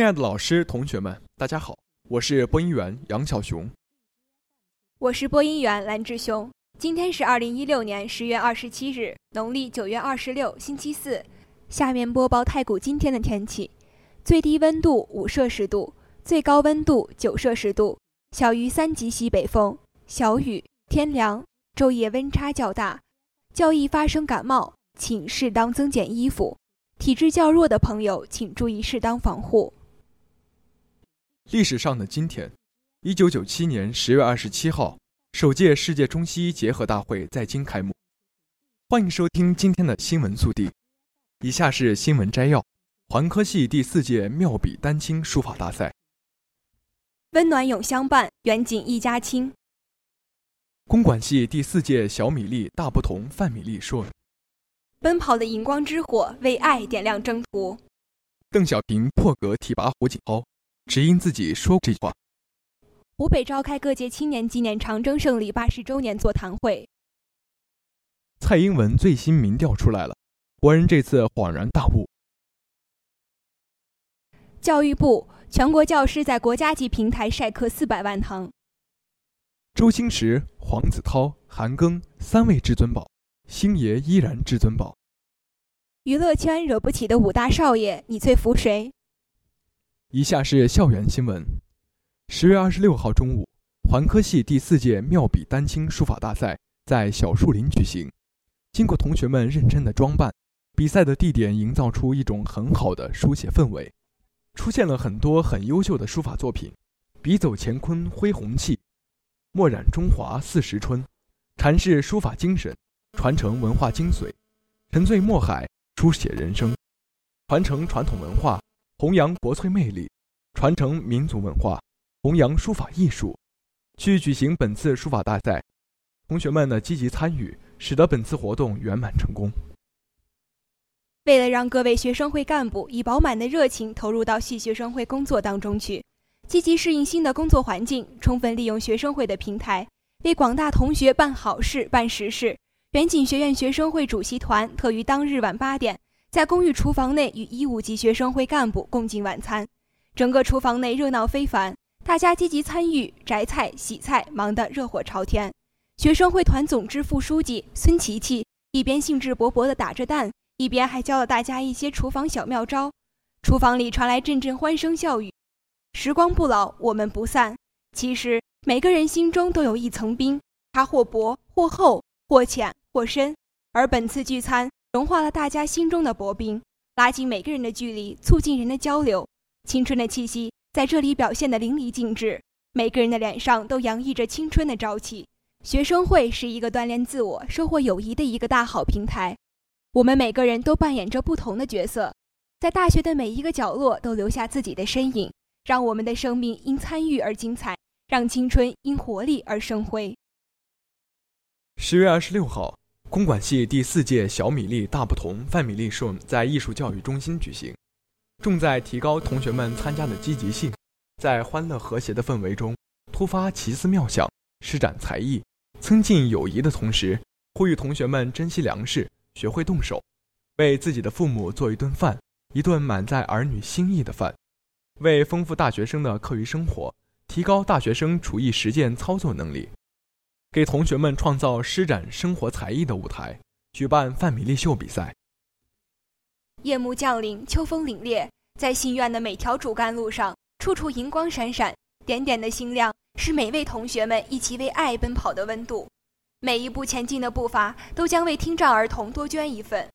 亲爱的老师、同学们，大家好，我是播音员杨小熊。我是播音员蓝志雄。今天是二零一六年十月二十七日，农历九月二十六，星期四。下面播报太谷今天的天气：最低温度五摄氏度，最高温度九摄氏度，小于三级西北风，小雨，天凉，昼夜温差较大，较易发生感冒，请适当增减衣服。体质较弱的朋友，请注意适当防护。历史上的今天，一九九七年十月二十七号，首届世界中西医结合大会在京开幕。欢迎收听今天的新闻速递。以下是新闻摘要：环科系第四届妙笔丹青书法大赛，温暖永相伴，远景一家亲。公管系第四届小米粒大不同范米粒说：“奔跑的荧光之火，为爱点亮征途。”邓小平破格提拔胡锦涛。只因自己说这句话。湖北召开各界青年纪念长征胜利八十周年座谈会。蔡英文最新民调出来了，国人这次恍然大悟。教育部全国教师在国家级平台晒课四百万堂。周星驰、黄子韬、韩庚三位至尊宝，星爷依然至尊宝。娱乐圈惹不起的五大少爷，你最服谁？以下是校园新闻。十月二十六号中午，环科系第四届妙笔丹青书法大赛在小树林举行。经过同学们认真的装扮，比赛的地点营造出一种很好的书写氛围，出现了很多很优秀的书法作品。笔走乾坤挥红气，墨染中华四时春，阐释书法精神，传承文化精髓，沉醉墨海，书写人生，传承传统文化。弘扬国粹魅力，传承民族文化，弘扬书法艺术，去举行本次书法大赛。同学们的积极参与，使得本次活动圆满成功。为了让各位学生会干部以饱满的热情投入到系学生会工作当中去，积极适应新的工作环境，充分利用学生会的平台，为广大同学办好事、办实事，远景学院学生会主席团特于当日晚八点。在公寓厨房内与一五级学生会干部共进晚餐，整个厨房内热闹非凡，大家积极参与摘菜、洗菜，忙得热火朝天。学生会团总支副书记孙琪琪一边兴致勃勃地打着蛋，一边还教了大家一些厨房小妙招。厨房里传来阵阵欢声笑语。时光不老，我们不散。其实每个人心中都有一层冰，它或薄或厚，或浅或深。而本次聚餐。融化了大家心中的薄冰，拉近每个人的距离，促进人的交流。青春的气息在这里表现得淋漓尽致，每个人的脸上都洋溢着青春的朝气。学生会是一个锻炼自我、收获友谊的一个大好平台。我们每个人都扮演着不同的角色，在大学的每一个角落都留下自己的身影，让我们的生命因参与而精彩，让青春因活力而生辉。十月二十六号。公管系第四届小米粒大不同范米粒社在艺术教育中心举行，重在提高同学们参加的积极性，在欢乐和谐的氛围中突发奇思妙想，施展才艺，增进友谊的同时，呼吁同学们珍惜粮食，学会动手，为自己的父母做一顿饭，一顿满载儿女心意的饭，为丰富大学生的课余生活，提高大学生厨艺实践操作能力。给同学们创造施展生活才艺的舞台，举办范米粒秀比赛。夜幕降临，秋风凛冽，在信院的每条主干路上，处处银光闪闪，点点的星亮是每位同学们一起为爱奔跑的温度。每一步前进的步伐，都将为听障儿童多捐一份。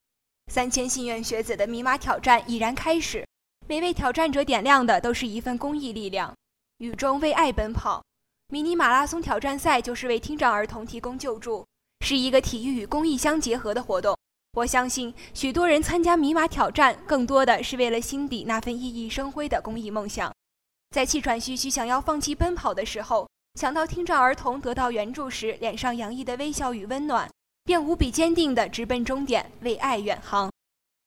三千信愿学子的密码挑战已然开始，每位挑战者点亮的都是一份公益力量，雨中为爱奔跑。迷你马拉松挑战赛就是为听障儿童提供救助，是一个体育与公益相结合的活动。我相信，许多人参加米马挑战，更多的是为了心底那份熠熠生辉的公益梦想。在气喘吁吁想要放弃奔跑的时候，想到听障儿童得到援助时脸上洋溢的微笑与温暖，便无比坚定地直奔终点，为爱远航。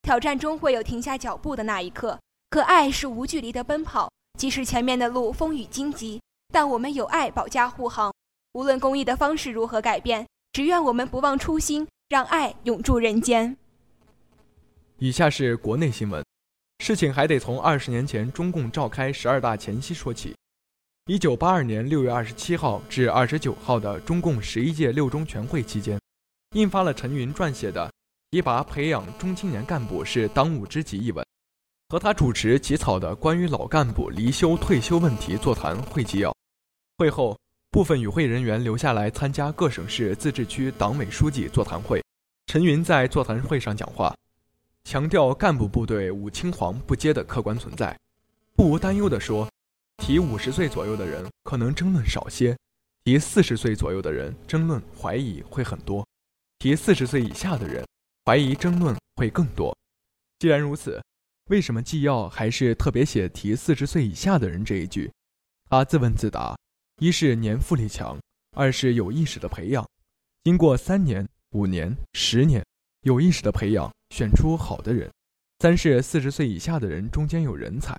挑战终会有停下脚步的那一刻，可爱是无距离的奔跑，即使前面的路风雨荆棘，但我们有爱保驾护航。无论公益的方式如何改变，只愿我们不忘初心。让爱永驻人间。以下是国内新闻，事情还得从二十年前中共召开十二大前夕说起。一九八二年六月二十七号至二十九号的中共十一届六中全会期间，印发了陈云撰写的《提拔培养中青年干部是当务之急》一文，和他主持起草的关于老干部离休退休问题座谈会纪要。会后。部分与会人员留下来参加各省市自治区党委书记座谈会。陈云在座谈会上讲话，强调干部部队五青黄不接的客观存在，不无担忧地说：“提五十岁左右的人可能争论少些，提四十岁左右的人争论怀疑会很多，提四十岁以下的人怀疑争论会更多。既然如此，为什么纪要还是特别写提四十岁以下的人这一句？”他自问自答。一是年富力强，二是有意识的培养。经过三年、五年、十年有意识的培养，选出好的人。三是四十岁以下的人中间有人才。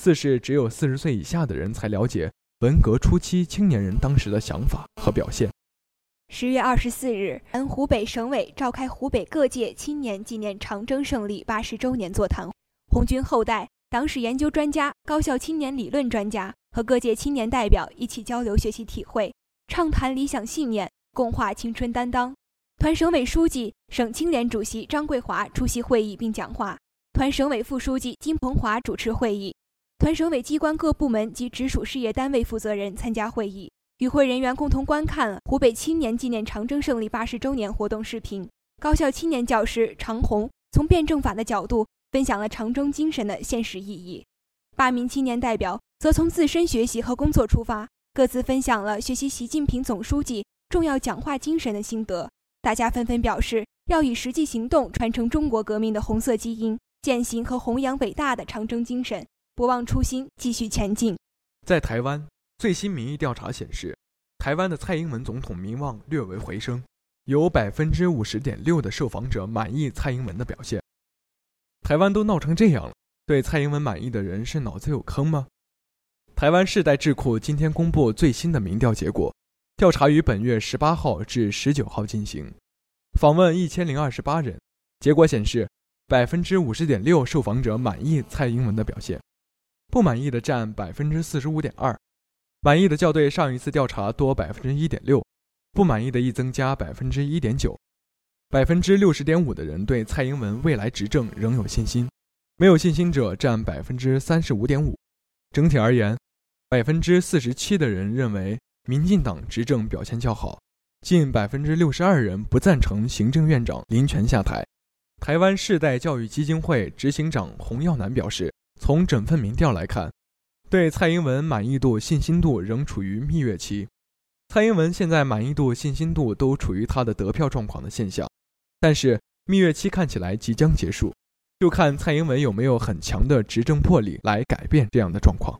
四是只有四十岁以下的人才了解文革初期青年人当时的想法和表现。十月二十四日，湖北省委召开湖北各界青年纪念长征胜利八十周年座谈，红军后代、党史研究专家、高校青年理论专家。和各界青年代表一起交流学习体会，畅谈理想信念，共话青春担当。团省委书记、省青联主席张桂华出席会议并讲话，团省委副书记金鹏华主持会议，团省委机关各部门及直属事业单位负责人参加会议。与会人员共同观看湖北青年纪念长征胜利八十周年活动视频。高校青年教师常红从辩证法的角度分享了长征精神的现实意义。八名青年代表。则从自身学习和工作出发，各自分享了学习习近平总书记重要讲话精神的心得。大家纷纷表示，要以实际行动传承中国革命的红色基因，践行和弘扬伟大的长征精神，不忘初心，继续前进。在台湾，最新民意调查显示，台湾的蔡英文总统民望略为回升，有百分之五十点六的受访者满意蔡英文的表现。台湾都闹成这样了，对蔡英文满意的人是脑子有坑吗？台湾世代智库今天公布最新的民调结果，调查于本月十八号至十九号进行，访问一千零二十八人，结果显示，百分之五十点六受访者满意蔡英文的表现，不满意的占百分之四十五点二，满意的较对上一次调查多百分之一点六，不满意的亦增加百分之一点九，百分之六十点五的人对蔡英文未来执政仍有信心，没有信心者占百分之三十五点五，整体而言。百分之四十七的人认为民进党执政表现较好，近百分之六十二人不赞成行政院长林权下台。台湾世代教育基金会执行长洪耀南表示，从整份民调来看，对蔡英文满意度、信心度仍处于蜜月期。蔡英文现在满意度、信心度都处于他的得票状况的现象，但是蜜月期看起来即将结束，就看蔡英文有没有很强的执政魄力来改变这样的状况。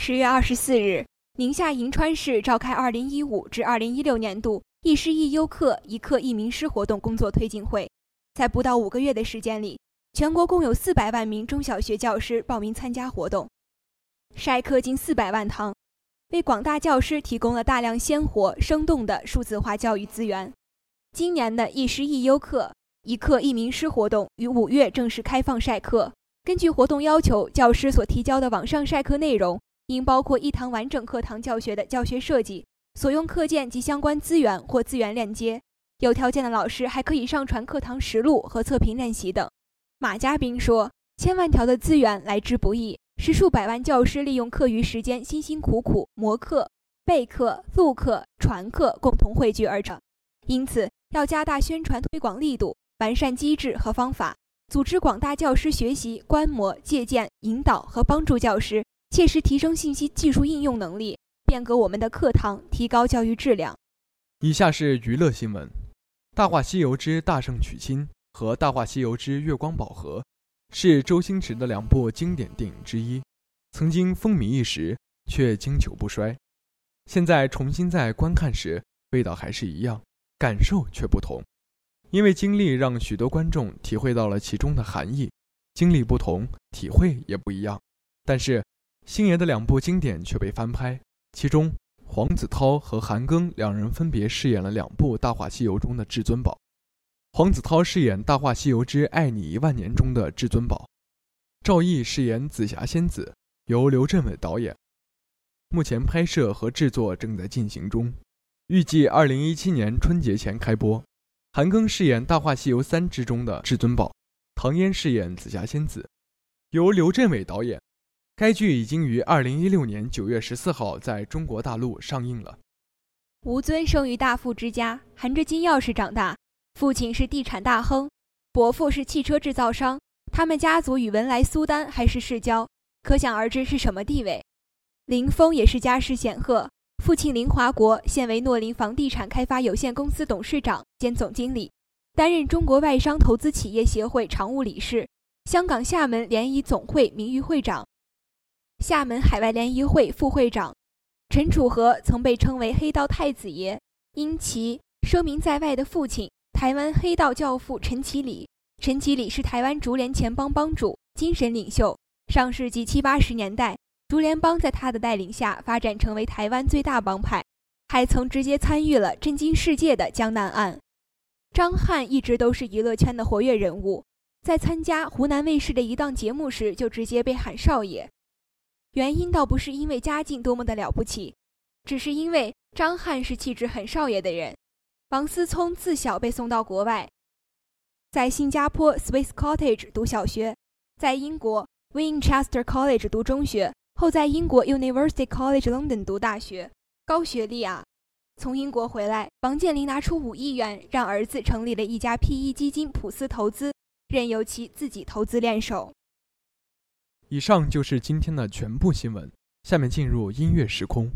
十月二十四日，宁夏银川市召开二零一五至二零一六年度“一师一优课，一课一名师”活动工作推进会。在不到五个月的时间里，全国共有四百万名中小学教师报名参加活动，筛课近四百万堂，为广大教师提供了大量鲜活生动的数字化教育资源。今年的“一师一优课，一课一名师”活动于五月正式开放筛课。根据活动要求，教师所提交的网上筛课内容。应包括一堂完整课堂教学的教学设计、所用课件及相关资源或资源链接。有条件的老师还可以上传课堂实录和测评练习等。马家斌说：“千万条的资源来之不易，是数百万教师利用课余时间辛辛苦苦磨课、备课、录课、传课共同汇聚而成。因此，要加大宣传推广力度，完善机制和方法，组织广大教师学习、观摩、借鉴、引导和帮助教师。”切实提升信息技术应用能力，变革我们的课堂，提高教育质量。以下是娱乐新闻：大话西游之大圣娶亲》和《大话西游之月光宝盒》是周星驰的两部经典电影之一，曾经风靡一时，却经久不衰。现在重新在观看时，味道还是一样，感受却不同。因为经历让许多观众体会到了其中的含义，经历不同，体会也不一样。但是，星爷的两部经典却被翻拍，其中黄子韬和韩庚两人分别饰演了两部《大话西游》中的至尊宝。黄子韬饰演《大话西游之爱你一万年》中的至尊宝，赵毅饰演紫霞仙子，由刘镇伟导演。目前拍摄和制作正在进行中，预计二零一七年春节前开播。韩庚饰演《大话西游三》之中的至尊宝，唐嫣饰演紫霞仙子，由刘镇伟导演。该剧已经于二零一六年九月十四号在中国大陆上映了。吴尊生于大富之家，含着金钥匙长大，父亲是地产大亨，伯父是汽车制造商，他们家族与文莱苏丹还是世交，可想而知是什么地位。林峰也是家世显赫。父亲林华国现为诺林房地产开发有限公司董事长兼总经理，担任中国外商投资企业协会常务理事，香港厦门联谊总会名誉会长，厦门海外联谊会副会长。陈楚河曾被称为“黑道太子爷”，因其声名在外的父亲台湾黑道教父陈其礼。陈其礼是台湾竹联钱帮帮主、精神领袖。上世纪七八十年代。竹联帮在他的带领下发展成为台湾最大帮派，还曾直接参与了震惊世界的江南案。张翰一直都是娱乐圈的活跃人物，在参加湖南卫视的一档节目时就直接被喊少爷，原因倒不是因为家境多么的了不起，只是因为张翰是气质很少爷的人。王思聪自小被送到国外，在新加坡 Swiss Cottage 读小学，在英国 Winchester College 读中学。后在英国 University College London 读大学，高学历啊！从英国回来，王健林拿出五亿元，让儿子成立了一家 PE 基金普思投资，任由其自己投资练手。以上就是今天的全部新闻，下面进入音乐时空。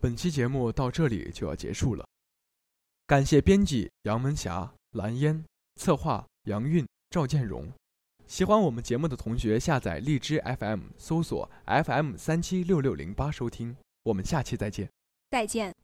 本期节目到这里就要结束了，感谢编辑杨文霞、蓝烟，策划杨韵、赵建荣。喜欢我们节目的同学，下载荔枝 FM，搜索 FM 三七六六零八收听。我们下期再见。再见。